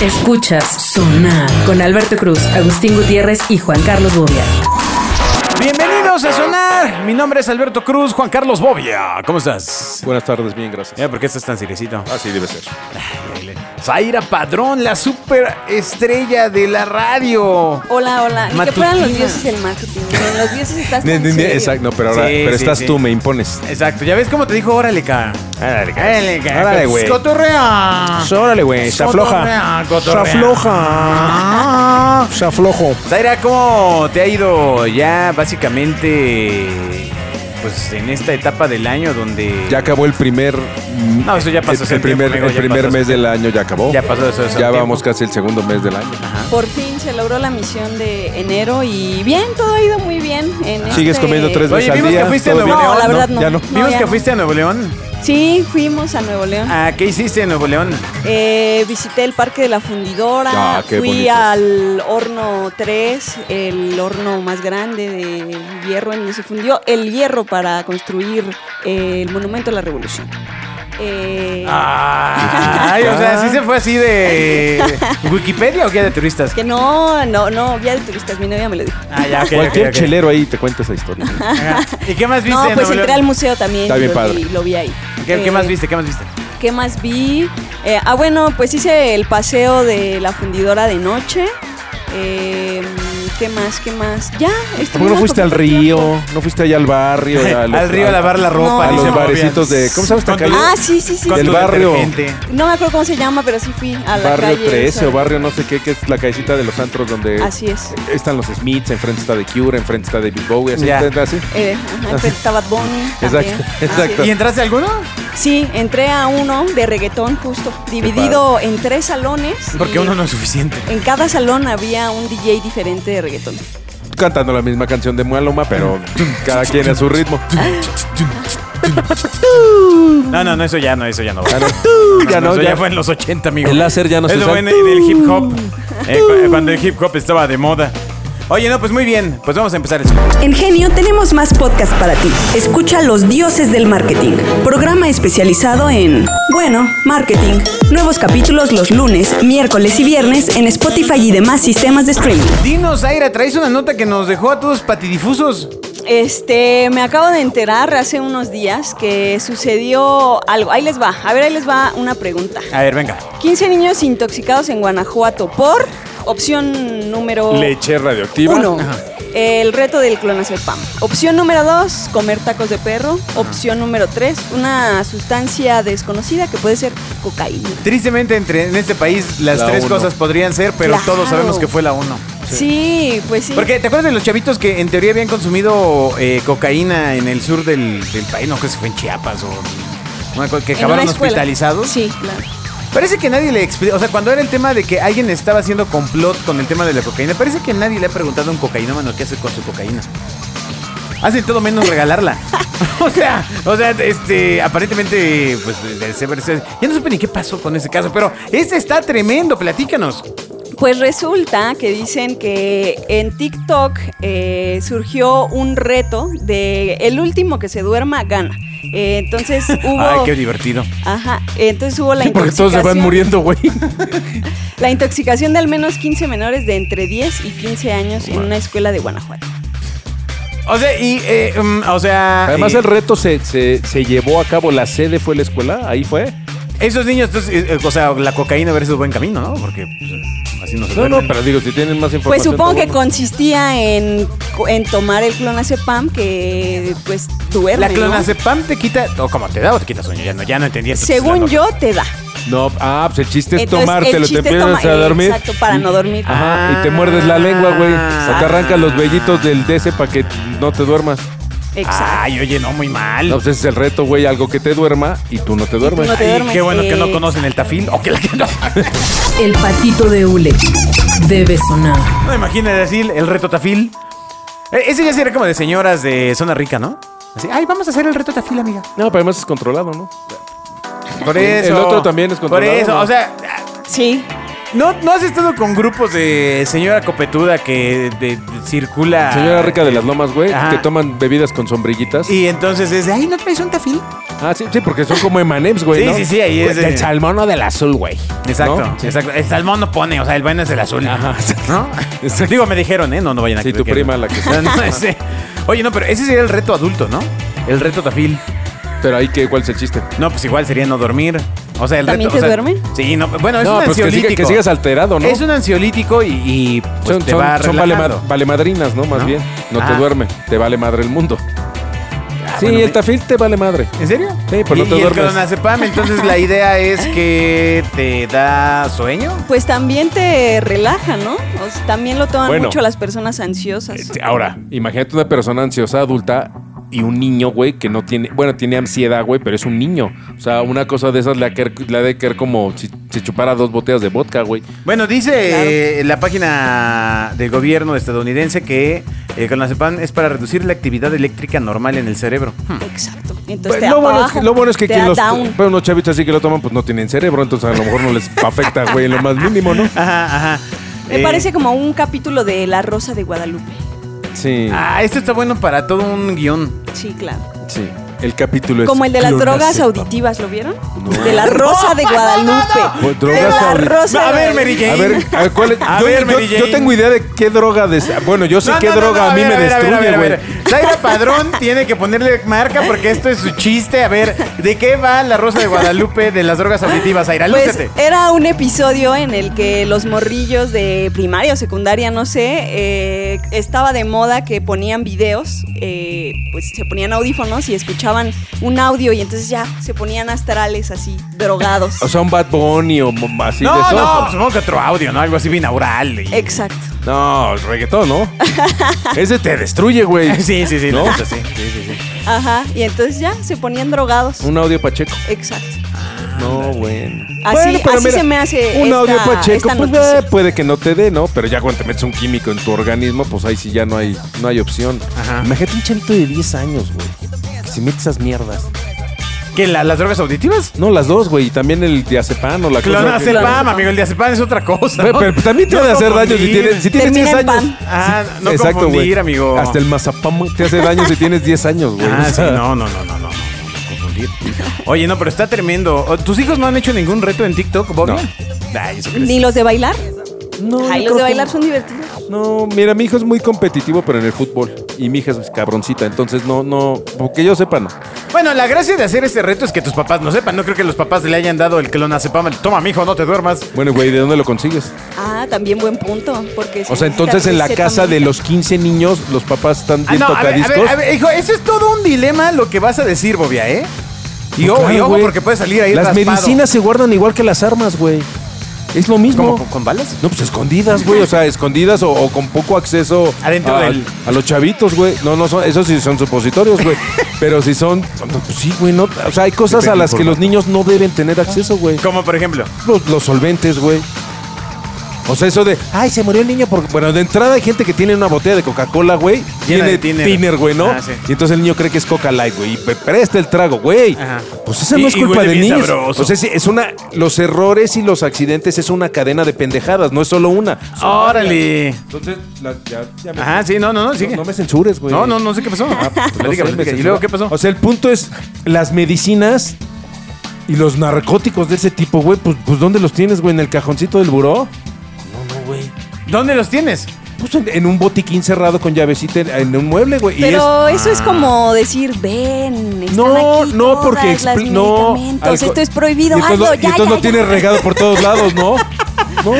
Escuchas Sonar con Alberto Cruz, Agustín Gutiérrez y Juan Carlos Bobia. Bienvenidos a Sonar. Mi nombre es Alberto Cruz, Juan Carlos Bobia. ¿Cómo estás? Buenas tardes, bien, gracias. ¿por qué estás tan seriecito? Así debe ser. Zaira Padrón, la super estrella de la radio. Hola, hola. Ni que fueran los dioses del marketing. En los dioses estás tan. Exacto, no, pero ahora, Sí, pero sí, estás sí. tú, me impones. Exacto, ¿ya ves cómo te dijo? Órale, ca. Órale, Órale, ca. Órale, güey. Cotorrea. Órale, güey, se afloja. Cotorrea, cotorrea. Se afloja. Se aflojo. Zaira, ¿cómo te ha ido ya básicamente pues en esta etapa del año donde Ya acabó el primer. No, eso ya pasó El, primer, tiempo, amigo, el ya primer pasó mes del año ya acabó. ya pasó eso, eso Ya tiempo. vamos casi el segundo mes del año. Por fin se logró la misión de enero y bien, todo ha ido muy bien. En ¿Sigues este- comiendo tres Oye, veces al vimos día? que fuiste a ¿Todo Nuevo bien? No, León, la verdad no. Ya no. Vimos ya que no. fuiste a Nuevo León. Sí, fuimos a Nuevo León. Ah, ¿qué hiciste en Nuevo León? Eh, visité el Parque de la Fundidora, Ah, fui al horno 3, el horno más grande de hierro en donde se fundió el hierro para construir el Monumento a la Revolución. Eh, Ay, o sea, sí se fue así de Wikipedia o guía de turistas. Que no, no, no, guía de turistas, mi novia me lo dijo. Ah, ya, Cualquier chelero ahí te cuenta esa historia. Ajá. ¿Y qué más viste No, pues entré al museo también Está bien lo, padre. vi, lo vi ahí. ¿Qué, qué Eh, más viste? ¿Qué más viste? ¿Qué más vi? Eh, ah, bueno, pues hice el paseo de la fundidora de noche. Eh, ¿Qué más? ¿Qué más? Ya, ¿Por estuve qué no fuiste al río? tiempo. ¿No fuiste allá al barrio? a los- Al río a lavar la ropa. No. A los barecitos de. ¿Cómo se llama esta calle? Ah, sí, sí, sí. con del tu barrio. detergente. No me acuerdo cómo se llama, pero sí fui a la Barrio calle. 13 esa. o barrio no sé qué, que es la callecita de los antros donde Así es. están los Smiths, enfrente está The Cure, enfrente está David Bowie, así, Ya. así. Eh, ajá, enfrente estaba Bad Bunny. Exacto, exacto. ¿Y entraste a alguno? Sí, entré a uno de reggaetón justo, dividido en tres salones. Porque uno no es suficiente. En cada salón había un DJ diferente de reggaetón. Cantando la misma canción de Maluma, pero cada quien a su ritmo. No, no, no, eso ya no, eso ya no. Ya no, ya no, eso ya. ya fue en los 80, amigo. El láser ya no se Eso usa. fue en en el hip hop. eh, cu- cuando el hip hop estaba de moda. Oye, no, pues muy bien. Pues vamos a empezar el show. En Genio tenemos más podcast para ti. Escucha Los Dioses del Marketing, programa especializado en, bueno, marketing. Nuevos capítulos los lunes, miércoles y viernes en Spotify y demás sistemas de streaming. Dinos, Aira, traes una nota que nos dejó a todos patidifusos. Este, me acabo de enterar hace unos días que sucedió algo. Ahí les va. A ver, ahí les va una pregunta. A ver, venga. 15 niños intoxicados en Guanajuato por opción número Leche radioactiva. uno. El reto del clonazepam. Opción número dos, comer tacos de perro. Opción número tres, una sustancia desconocida que puede ser cocaína. Tristemente, entre, en este país, las La tres uno. cosas podrían ser, pero Claro. todos sabemos que fue la uno. Sí, pues sí. Porque, ¿te acuerdas de los chavitos que en teoría habían consumido eh, cocaína en el sur del, del país? No, que se fue en Chiapas o... una cosa, que En acabaron una escuela. hospitalizados. Sí, claro. Parece que nadie le explicó, o sea, cuando era el tema de que alguien estaba haciendo complot con el tema de la cocaína, parece que nadie le ha preguntado a un cocainómano qué hace con su cocaína. Hace todo menos regalarla. o sea, o sea, este, aparentemente, pues, ya no supe ni qué pasó con ese caso, pero este está tremendo, platícanos. Pues resulta que dicen que en TikTok eh, surgió un reto de el último que se duerma gana. Eh, entonces hubo. Ay, qué divertido. Ajá. Entonces hubo la Sí, porque todos se van intoxicación- muriendo, güey. La intoxicación de al menos 15 menores de entre 10 y 15 años en una escuela de Guanajuato. O sea, y, eh, mm, o sea. Además, eh, el reto se, se, se llevó a cabo, la sede fue la escuela, ahí fue. Esos niños, entonces, eh, o sea, la cocaína versus buen camino, ¿no? Porque pues, así no se No, no, duermen. pero digo, si tienen más Pues información. supongo está que bueno. consistía en, en tomar el clonazepam que pues duerme, La ¿no? clonazepam te quita, o como te da o te quita sueño, ya no, ya no entendí. Según yo, te da. No, ah, pues el chiste es Entonces, tomártelo, el te chiste es empiezas toma- a dormir. exacto, para no dormir. Ajá, y te muerdes la lengua, güey. O te arrancas los vellitos del DC para que no te duermas. Exacto. Ay, oye, no, muy mal. No, pues ese es el reto, güey, algo que te duerma y tú no te duermes. no te Ay, duermes, qué bueno que no conocen el tafil. O que la que no. El patito de hule debe sonar. No imagines decir el reto tafil. Eh, Ese ya sería como de señoras de zona rica, ¿no? Así, ay, vamos a hacer el reto tafil, amiga. No, pero además es controlado, ¿no? Por El eso. otro también es Por controlado, eso, ¿no? o sea, Sí. ¿No, ¿No has estado con grupos de señora copetuda que de- circula? Señora rica de las lomas, güey, Ajá. que toman bebidas con sombrillitas. Y entonces es de, ay, ¿no traes un tafil? Ah, sí, sí, porque son como M&M's, güey, Sí, ¿no? sí, sí, ahí es de- Del salmón o del azul, güey. Exacto, ¿No? Sí. exacto. El salmón no pone, o sea, el bueno es el azul. Ajá. ¿No? Exacto. Digo, me dijeron, ¿eh? No, no vayan a Sí, creer tu prima la que- No, no, ese- Oye, no, pero ese sería el reto adulto, ¿no? El reto tafil. Pero ahí, ¿qué, ¿cuál es el chiste? No, pues igual sería no dormir. O sea, el ¿También reto. te o sea, duerme? Sí, no, bueno, es no, un pues que, ansiolítico. que sigas alterado, ¿no? Es un ansiolítico y, y, pues son te son, va son vale, relajando. vale madrinas, ¿no? Más ¿No? bien. No te Ah. duerme. Te vale madre el mundo. sí, bueno, el tafil te vale madre. ¿En serio? Sí, pero y, no te y el duermes. clonazepam, entonces la idea es que te da sueño. Pues también te relaja, ¿no? O sea, también lo toman Bueno. mucho las personas ansiosas. Ahora, imagínate una persona ansiosa adulta y un niño, güey, que no tiene, bueno, tiene ansiedad, güey, pero es un niño. O sea, una cosa de esas le ha, quer- le ha de querer como si se chupara dos botellas de vodka, güey. Bueno, dice eh, la página del gobierno estadounidense que el clonazepam es para reducir la actividad eléctrica normal en el cerebro. Hmm. Exacto. Pues, Entonces te da lo, bueno pa' es que, abajo, lo bueno es que quien los, pero unos chavitos así que lo toman, pues no tienen cerebro, entonces a lo mejor no les afecta, güey, en lo más mínimo, ¿no? Ajá, ajá. Me Eh, parece como un capítulo de La Rosa de Guadalupe. Sí, Ah, esto está bueno para todo un guion. Sí, claro. sí. El capítulo es Como el de las drogas clonazepam. auditivas, ¿lo vieron? No. De La Rosa de Guadalupe. Pues, De drogas La audi- Rosa A de ver. Mary Jane. A ver, a ver, ¿cuál es? A yo, ver, yo- Mary yo Jane. tengo idea de qué droga des- Bueno, yo sé No, qué no, no, droga no, a mí ver, me ver, ver, destruye, ver, güey. ver. Zaira Padrón tiene que ponerle marca porque esto es su chiste. A ver, ¿de qué va la Rosa de Guadalupe de las drogas auditivas? Zaira, Pues lúcete. era un episodio en el que los morrillos de primaria o secundaria, no sé, eh, estaba de moda que ponían videos, eh, pues se ponían audífonos y escuchaban un audio y entonces ya se ponían astrales así, drogados. O sea, un Bad Bunny o así de no, eso. no, pues supongo que otro audio, ¿no? Algo así binaural. y- Exacto. No, el reggaetón, ¿no? Ese te destruye, güey. Sí, sí, sí, ¿No? la neta, sí, sí, sí, sí. Ajá. Y entonces ya se ponían drogados. Un audio pacheco. Exacto. No, bueno. Así- Bueno, así se me hace Un esta- audio pacheco, esta pues noticia. eh, puede que no te dé, ¿no? Pero ya cuando te metes un químico en tu organismo, pues ahí sí ya no hay, no hay opción. Ajá. Imagínate un chavito de 10 años, güey. Que se mete esas mierdas. ¿Qué, la- las drogas auditivas? No, las dos, güey. Y también el diazepam o la cosa. que- Clonazepam, amigo. El diazepam es otra cosa. Pero, ¿no? pero también te No hace hacer daño si confundir. tienes, si tienes Termina 10 en años. pan. Ah, no Exacto, güey. confundir, amigo. Hasta el mazapam te hace daño si tienes 10 años, güey. Ah, O sí, sea, no, no, no, no, no, no, confundir. Oye, no, pero está tremendo. ¿O- ¿Tus hijos no han hecho ningún reto en TikTok, Bobby? No. Ay, eso crees. Ni los de bailar. No, Ay, los de que- bailar son divertidos. No, mira, mi hijo es muy competitivo, pero en el fútbol. Y mi hija es cabroncita, entonces no, no, porque yo sepa, no. Bueno, la gracia de hacer este reto es que tus papás no sepan. No creo que los papás le hayan dado el clonazepam. Toma, mijo, no te duermas. Bueno, güey, ¿de dónde lo consigues? Ah, también buen punto. Porque O sea, entonces en la casa de los 15 niños, los papás están Ah, bien no, a ver, a tocadiscos. ver, a ver, hijo, eso es todo un dilema lo que vas a decir, Bobia, ¿eh? Y, ojo, Claro, y ojo, güey. porque puede salir ahí Las raspado. medicinas se guardan igual que las armas, güey. Es lo mismo. ¿Cómo, con, balas? No, pues escondidas, güey. O sea, escondidas o, o con poco acceso Adentro a, del- a los chavitos, güey. No, no son, esos sí son supositorios, güey. Pero si son, pues sí, güey. No, o sea, hay cosas a las que los niños no deben tener acceso, güey. Como por ejemplo. Los, los solventes, güey. O sea, eso de, ay, se murió el niño porque. Bueno, de entrada hay gente que tiene una botella de Coca-Cola, güey. Llena Tiene de thinner. thinner, güey, ¿no? Ah, sí. Y entonces el niño cree que es Coca Light, güey. Y presta el trago, güey. Ajá. Pues esa Y- no es culpa de niños. sabroso. O sea, sí, es una. Los errores y los accidentes es una cadena de pendejadas, no es solo una. Órale. Entonces, la- ya, ya me- Ajá, sí, no, no, no, no, sigue. no me censures, güey. No, no, no sé qué pasó. Ah, pues, no Platica, sé, me platica. ¿Y luego qué pasó? O sea, el punto es las medicinas y los narcóticos de ese tipo, güey, pues, pues ¿dónde los tienes, güey? ¿En el cajoncito del buró? ¿Dónde los tienes? Pues en, en un botiquín cerrado con llavecita en, en un mueble, güey. y Pero es- eso es como decir, ven, están No, aquí no, todas porque las expli- no, medicamentos, esto es prohibido, y entonces, hazlo, lo- y ya, entonces ya, lo tienes regado por todos lados, ¿no? No.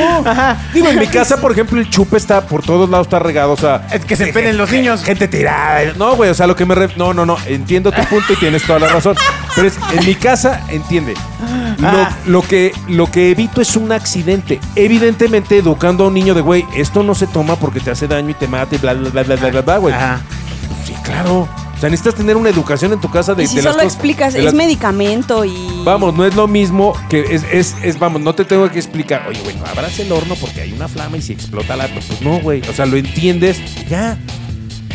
Digo, en mi casa, por ejemplo, el chupe está por todos lados, está regado, o sea. Es que se penen los niños. Gente tirada. No, güey, o sea, lo que me... ref- No, no, no, entiendo tu punto y tienes toda la razón. Pero es, en mi casa, entiende, Ah. lo, lo que, lo que evito es un accidente. Evidentemente, educando a un niño de, güey, esto no se toma porque te hace daño y te mata y bla, bla, bla, bla, bla, bla, bla, güey. Ajá. Sí, claro. O sea, necesitas tener una educación en tu casa de, Y si de las solo cosas- explicas, de es las- medicamento y... Vamos, no es lo mismo que es, es, es, vamos, no te tengo que explicar, oye, güey, no abras el horno porque hay una flama y si explota la... Pues no, güey, o sea, lo entiendes ya.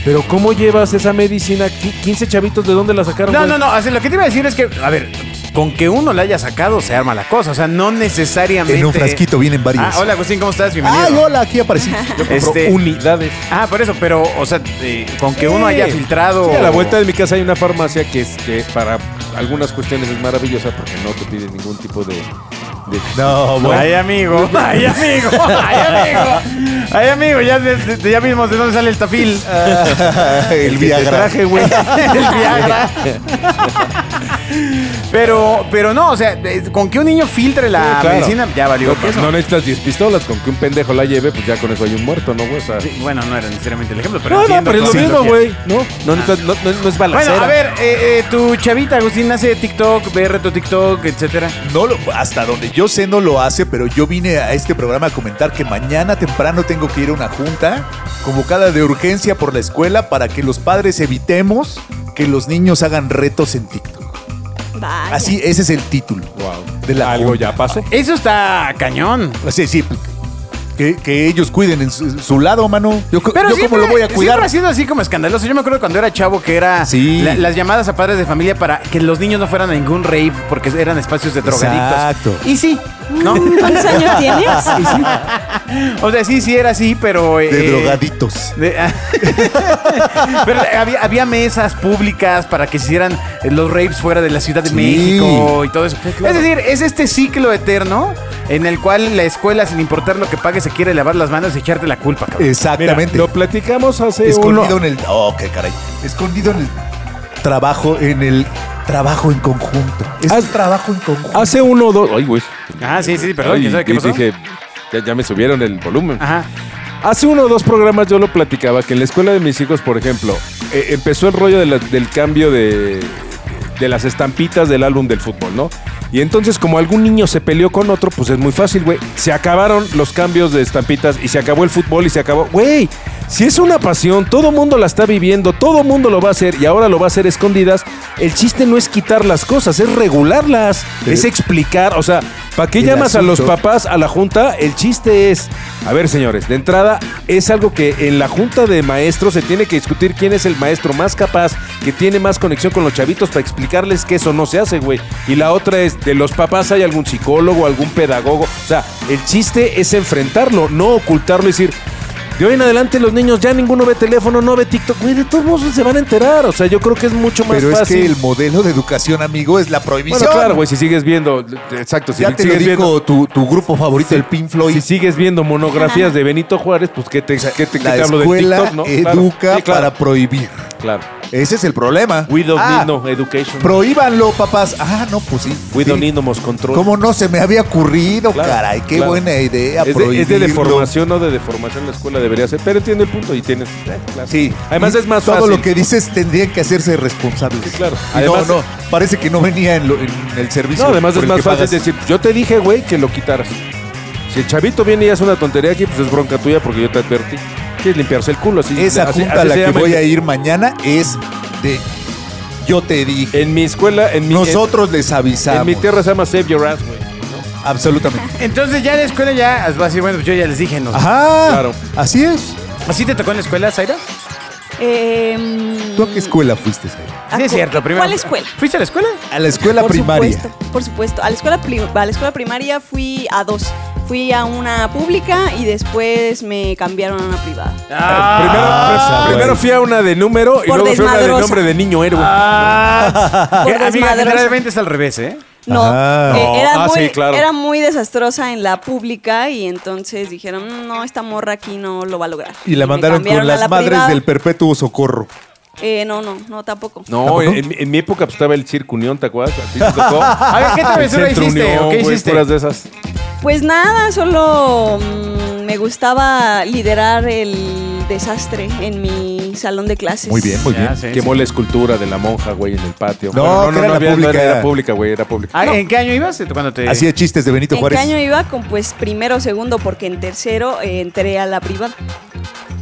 Pero ¿cómo llevas esa medicina? Qui- ¿15 chavitos de dónde la sacaron? No, güey? no, no. lo que te iba a decir es que, a ver, con que uno la haya sacado se arma la cosa. O sea, no necesariamente. En un frasquito vienen varios. Ah, hola Agustín, ¿cómo estás? Bienvenido. Ay, hola, aquí aparecí. Este- unidades. Ah, por eso, pero, o sea, eh, con que uno haya filtrado. Sí, a la vuelta de mi casa hay una farmacia que es que para algunas cuestiones es maravillosa porque no te pide ningún tipo de. de- No, bueno. Ay, amigo, ay, amigo, ay, amigo. Ay, amigo, ya, de- ya vimos de dónde sale el tafil. el que te Viagra. traje, güey. el Viagra. Pero, pero no, o sea, con que un niño filtre la Sí, claro. medicina, ya valió No, queso. no necesitas 10 pistolas, con que un pendejo la lleve, pues ya con eso hay un muerto, ¿no, güey? O sea, Sí, bueno, no era necesariamente el ejemplo, pero no, no, entiendo pero es lo mismo, güey. No, no, necesitas- no, no- no es balacera. Bueno, a ver, eh, eh, tu chavita, Agustín, hace TikTok, ve reto TikTok, etcétera. No lo, hasta donde yo sé no lo hace, pero yo vine a este programa a comentar que mañana temprano tengo que ir a una junta convocada de urgencia por la escuela para que los padres evitemos que los niños hagan retos en TikTok. Vaya. Así, ese es el título. Wow. De la Algo junta. ya pasó. Eso está cañón. Sí, sí. Que, que ellos cuiden en su, su lado, mano. Yo, Pero yo siempre, cómo lo voy a cuidar. siempre ha sido así como escandaloso. Yo me acuerdo cuando era chavo que era Sí. la- las llamadas a padres de familia para que los niños no fueran a ningún rave porque eran espacios de drogadictos. Exacto. Y sí, ¿no? ¿Cuántos años tienes? o sea, sí, sí era así, pero... De eh, drogaditos. de- pero había, había mesas públicas para que se hicieran eh, los raves fuera de la Ciudad de Sí. México y todo eso. Es decir, es este ciclo eterno en el cual la escuela, sin importar lo que pague, se quiere lavar las manos y echarte la culpa, cabrón. Mira, Exactamente. lo platicamos hace Escondido uno. en el. Oh, qué caray. Escondido en el trabajo, en el trabajo en conjunto. Es Ah, trabajo en conjunto. Hace uno o dos. Ay, güey. Ah, sí, sí, perdón, Ay, ¿quién sabe qué pasó? dije, ya, ya me subieron el volumen. Ajá. Hace uno o dos programas yo lo platicaba que en la escuela de mis hijos, por ejemplo, eh, empezó el rollo de la- del cambio de, de las estampitas del álbum del fútbol, ¿no? Y entonces, como algún niño se peleó con otro, pues es muy fácil, güey. Se acabaron los cambios de estampitas y se acabó el fútbol y se acabó. Güey, si es una pasión, todo mundo la está viviendo, todo mundo lo va a hacer y ahora lo va a hacer escondidas. El chiste no es quitar las cosas, es regularlas, es explicar. O sea, ¿para qué llamas a los papás a la junta? El chiste es, a ver, señores, de entrada es algo que en la junta de maestros se tiene que discutir quién es el maestro más capaz, que tiene más conexión con los chavitos para explicarles que eso no se hace, güey. Y la otra es, de los papás hay algún psicólogo, algún pedagogo. O sea, el chiste es enfrentarlo, no ocultarlo y decir, de hoy en adelante los niños ya ninguno ve teléfono, no ve TikTok, güey, de todos modos se van a enterar. O sea, yo creo que es mucho más Pero es fácil. que el modelo de educación, amigo, es la prohibición. Bueno, claro, güey, si sigues viendo, exacto, si Ya te lo sigues viendo... tu, tu grupo favorito, el Pink Floyd. Si sigues viendo monografías de Benito Juárez, pues ¿qué te, qué te, qué la te hablo TikTok, no? Claro. educa Sí, claro, para prohibir. Claro. Ese es el problema. We don't Ah, need no education. Prohíbanlo, papás. Ah, no, pues sí. We Sí. don't need no most control. ¿Cómo no se me había ocurrido? Claro, Caray, qué claro. buena idea. Es de, es de prohibirlo. deformación, no de deformación la escuela debería ser. Pero entiendo el punto y tienes. eh, claro. Sí. Además Y es más Todo fácil. lo que dices tendrían que hacerse responsables. Sí, claro. Y Además- no, no. Parece que no venía en, lo- en el servicio. No, además por es el más que fácil pagas. decir, yo te dije, güey, que lo quitaras. Si el chavito viene y hace una tontería aquí, pues es bronca tuya porque yo te advertí. Quieres limpiarse el culo. Así, Esa así- junta así a la se que llama voy a ir mañana es de yo te dije. En mi escuela, en mi, Nosotros les en, avisamos. en mi tierra se llama Save Your Ass, güey. Absolutamente. Entonces ya en la escuela ya vas a decir, bueno, pues yo ya les dije, no. Ajá. Claro. Así es. ¿Así te tocó en la escuela, Zaira? Em, ¿Tú a qué escuela fuiste, Zaira? ¿a Sí, es cierto. Primero, ¿Cuál escuela? ¿Fuiste a la escuela? A la escuela por primaria. Supuesto, por supuesto. A la, escuela prim- a la escuela primaria fui a dos. Fui a una pública y después me cambiaron a una privada. primero, Ah, primero güey. fui a una de número y luego fui a una de nombre de niño héroe. Ah, Por amiga, generalmente es al revés, ¿eh? No, Ah. eh, era, ah, muy, sí, claro. era muy desastrosa en la pública y entonces dijeron, "Mm, no, esta morra aquí no lo va a lograr. Y la mandaron con las la madres privada. del perpetuo socorro. Eh, no, no, no, tampoco. No, ¿Tampoco? en, en mi época pues, estaba el Circo Unión, ¿te acuerdas? ¿A ti te tocó? A ver, ¿qué travesura hiciste Unión, o qué hiciste? puras de esas. Pues nada, solo mm, me gustaba liderar el desastre en mi salón de clases. Muy bien, muy Ya, bien. sí, Quemó sí. la escultura de la monja, güey, en el patio. No, que era la había- pública. era pública, güey, era pública. Ah, No. ¿En qué año ibas? Cuando te... Hacía chistes de Benito ¿En Juárez. qué año iba? Con pues primero, segundo, porque en tercero eh, entré a la privada.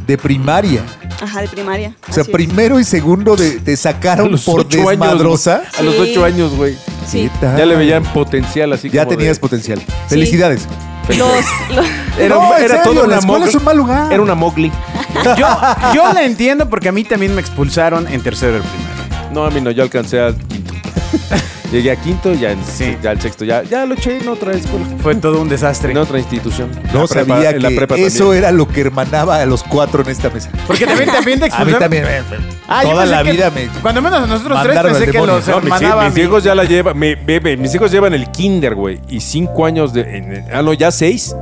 De primaria. Ajá, de primaria. O sea, así es. primero y segundo de, te sacaron por ocho años, desmadrosa. güey. A los Sí. ocho años, güey. Sí. ¿Qué tal? Ya le veían potencial así Ya como tenías de- potencial. Felicidades. Los, los- Era, No, en era serio, todo la una escuela Mowgli. es un mal lugar. Era una Mowgli. Yo, yo la entiendo porque a mí también me expulsaron en tercero de primaria. No, a mí no, yo alcancé al quinto. Llegué a quinto y ya, en, Sí. ya al sexto. Ya, ya lo eché en otra escuela. Fue todo un desastre. En otra institución. No La prepa- sabía en la que prepa eso también. era lo que hermanaba a los cuatro en esta mesa. Porque también, también te A mí expulsaron. también. eh, Ah, yo toda la que- vida me... Cuando menos a nosotros tres pensé que los No, mis, hermanaba. mis mi- hijos ya la llevan. mi- mi- mi- mis hijos llevan el kinder, güey. Y cinco años de. en- ah, no, ya seis.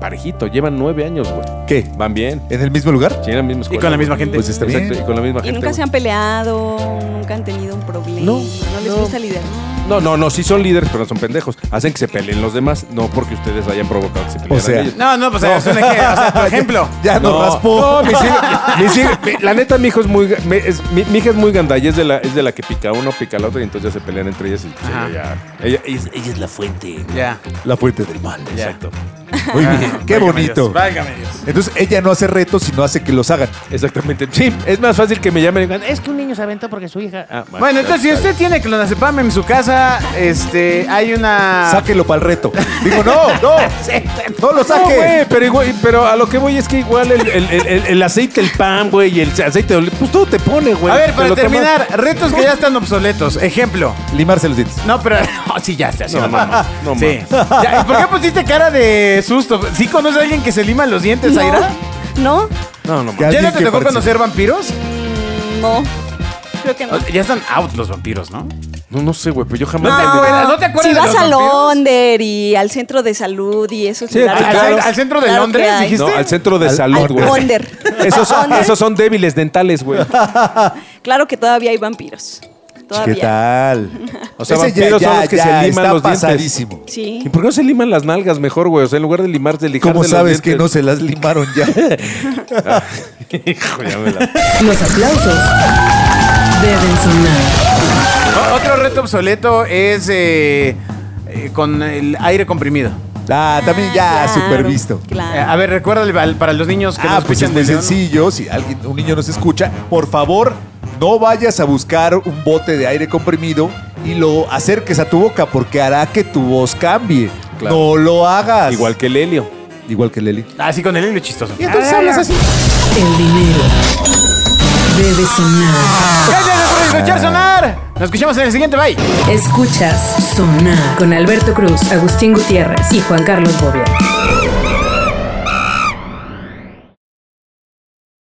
Parejito. Llevan nueve años, güey. ¿Qué? Van bien. ¿En el mismo lugar? Sí, en la misma escuela. con la misma gente. Pues está Exacto, bien. y con la misma Y gente. nunca se han peleado, nunca han tenido un problema. No, les no. gusta liderar. No, no, no, sí son líderes, pero no son pendejos. Hacen que se peleen los demás, no porque ustedes hayan provocado que se peleen sea, ellos. No, no, pues es un ejemplo. O sea, por ejemplo. Ya nos raspó. No, mi- la neta, mi hijo es muy, es- mi, mi hija es muy gandalla, es de la, es de la que pica uno, pica la otra y entonces ya se pelean entre ellas y pues Ajá. ella, ya, ella, ella es, ella es la fuente. Ya. La fuente del mal. Ya. Exacto. Muy bien, Ah, qué válgame bonito. Dios, válgame Dios. Entonces ella no hace retos, sino hace que los hagan. Exactamente. Sí, es más fácil que me llamen y digan, es que un niño se aventó porque su hija. Ah, Bueno, entonces si usted tiene clonazepam en su casa, este, hay una... Sáquelo para el reto. Digo, no, no. No lo No, saque. güey, pero igual, pero a lo que voy es que igual el, el- el- el- el aceite, el pan, güey, y el aceite de oliva, pues todo te pone, güey. A ver, Te para lo tomas- terminar, retos que ya están obsoletos. Ejemplo. Limarse los dientes. No, pero... oh, sí, ya está. sí, No, no, sí. Ya, ¿y ¿Por qué pusiste cara de susto? ¿Sí conoces a alguien que se lima los dientes, No. Aira? ¿No? No, no, Que ¿Ya alguien no te que tocó parece- conocer vampiros? Mm, No. Creo que no. Ya están out los vampiros, ¿no? No, no sé, güey, pero yo jamás. ¿No te No. acuerdas, ¿no te acuerdas Si de vas los al vampiros? Onder y al centro de salud y esos Sí, lugares. ¿Al, claro. al centro de Claro Londres, dijiste? No, al centro de Al- salud, Al güey. Esos, Onder. esos son débiles dentales, güey. Claro que todavía hay vampiros. Todavía. ¿Qué tal? O sea, Ese ya- vampiros son los que ya se liman está los dientes. pasadísimo. Sí. ¿Y por qué no se liman las nalgas mejor, güey? O sea, en lugar de limarse, lijarse ¿Cómo los sabes que no dientes. se las limaron ya? Hijo, ya me la- Los aplausos deben sonar. Otro reto obsoleto es eh, eh, con el aire comprimido. Ah, también ya Claro, super visto. Claro. Eh, a ver, recuérdale al- para los niños que Ah, nos pues es escuchan muy sencillo. Si alguien, un niño nos escucha, por favor, no vayas a buscar un bote de aire comprimido y lo acerques a tu boca porque hará que tu voz cambie. Claro. No lo hagas. Igual que el helio. Igual que Leli. Ah, sí, con el hilo chistoso. Y entonces hablas así. El dinero debe sonar. ¡Gracias por escuchar sonar! Nos escuchamos en el siguiente, bye. Escuchas Sonar con Alberto Cruz, Agustín Gutiérrez y Juan Carlos Bobia.